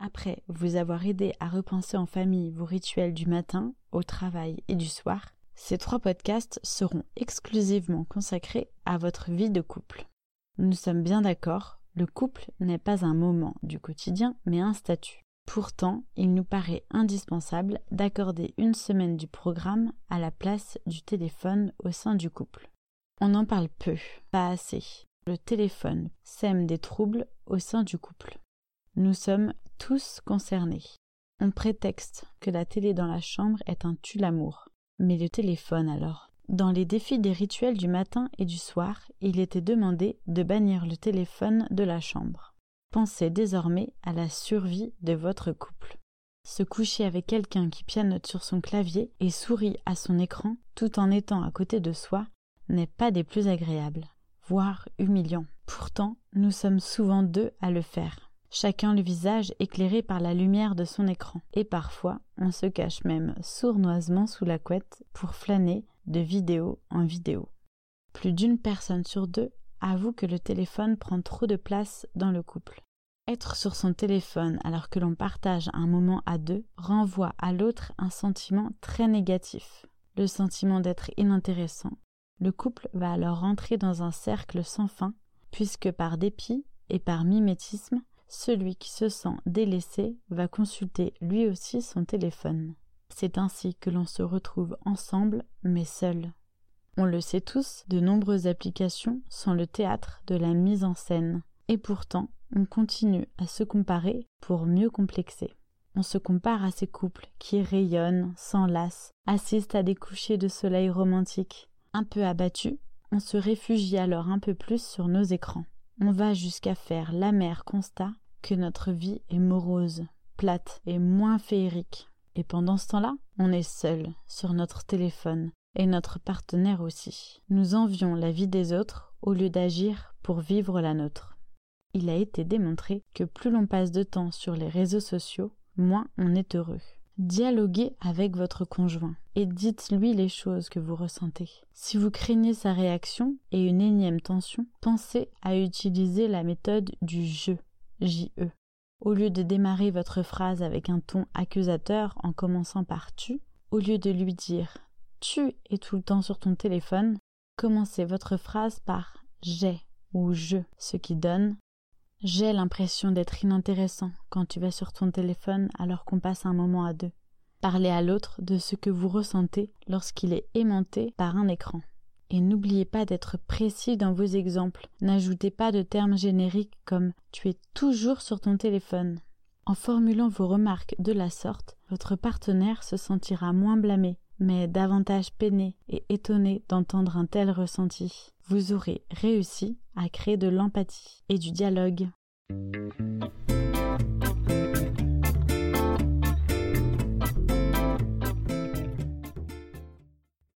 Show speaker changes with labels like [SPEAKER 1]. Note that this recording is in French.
[SPEAKER 1] Après vous avoir aidé à repenser en famille vos rituels du matin, au travail et du soir, ces trois podcasts seront exclusivement consacrés à votre vie de couple. Nous sommes bien d'accord, le couple n'est pas un moment du quotidien, mais un statut. Pourtant, il nous paraît indispensable d'accorder une semaine du programme à la place du téléphone au sein du couple. On en parle peu, pas assez. Le téléphone sème des troubles au sein du couple. Nous sommes tous concernés. On prétexte que la télé dans la chambre est un tue-l'amour. Mais le téléphone alors? Dans les défis des rituels du matin et du soir, il était demandé de bannir le téléphone de la chambre. Pensez désormais à la survie de votre couple. Se coucher avec quelqu'un qui pianote sur son clavier et sourit à son écran tout en étant à côté de soi n'est pas des plus agréables, voire humiliants. Pourtant, nous sommes souvent deux à le faire chacun le visage éclairé par la lumière de son écran, et parfois on se cache même sournoisement sous la couette pour flâner de vidéo en vidéo. Plus d'une personne sur deux avoue que le téléphone prend trop de place dans le couple. Être sur son téléphone alors que l'on partage un moment à deux renvoie à l'autre un sentiment très négatif, le sentiment d'être inintéressant. Le couple va alors rentrer dans un cercle sans fin, puisque par dépit et par mimétisme, celui qui se sent délaissé va consulter lui aussi son téléphone. C'est ainsi que l'on se retrouve ensemble mais seul. On le sait tous, de nombreuses applications sont le théâtre de la mise en scène, et pourtant on continue à se comparer pour mieux complexer. On se compare à ces couples qui rayonnent, s'enlacent, assistent à des couchers de soleil romantiques. Un peu abattus, on se réfugie alors un peu plus sur nos écrans on va jusqu'à faire l'amer constat que notre vie est morose, plate et moins féerique. Et pendant ce temps-là, on est seul sur notre téléphone, et notre partenaire aussi. Nous envions la vie des autres au lieu d'agir pour vivre la nôtre. Il a été démontré que plus l'on passe de temps sur les réseaux sociaux, moins on est heureux. Dialoguez avec votre conjoint et dites-lui les choses que vous ressentez. Si vous craignez sa réaction et une énième tension, pensez à utiliser la méthode du je, J-E. Au lieu de démarrer votre phrase avec un ton accusateur en commençant par tu, au lieu de lui dire tu es tout le temps sur ton téléphone, commencez votre phrase par j'ai ou je, ce qui donne j'ai l'impression d'être inintéressant quand tu vas sur ton téléphone alors qu'on passe un moment à deux. Parlez à l'autre de ce que vous ressentez lorsqu'il est aimanté par un écran. Et n'oubliez pas d'être précis dans vos exemples. N'ajoutez pas de termes génériques comme tu es toujours sur ton téléphone. En formulant vos remarques de la sorte, votre partenaire se sentira moins blâmé, mais davantage peiné et étonné d'entendre un tel ressenti. Vous aurez réussi à créer de l'empathie et du dialogue.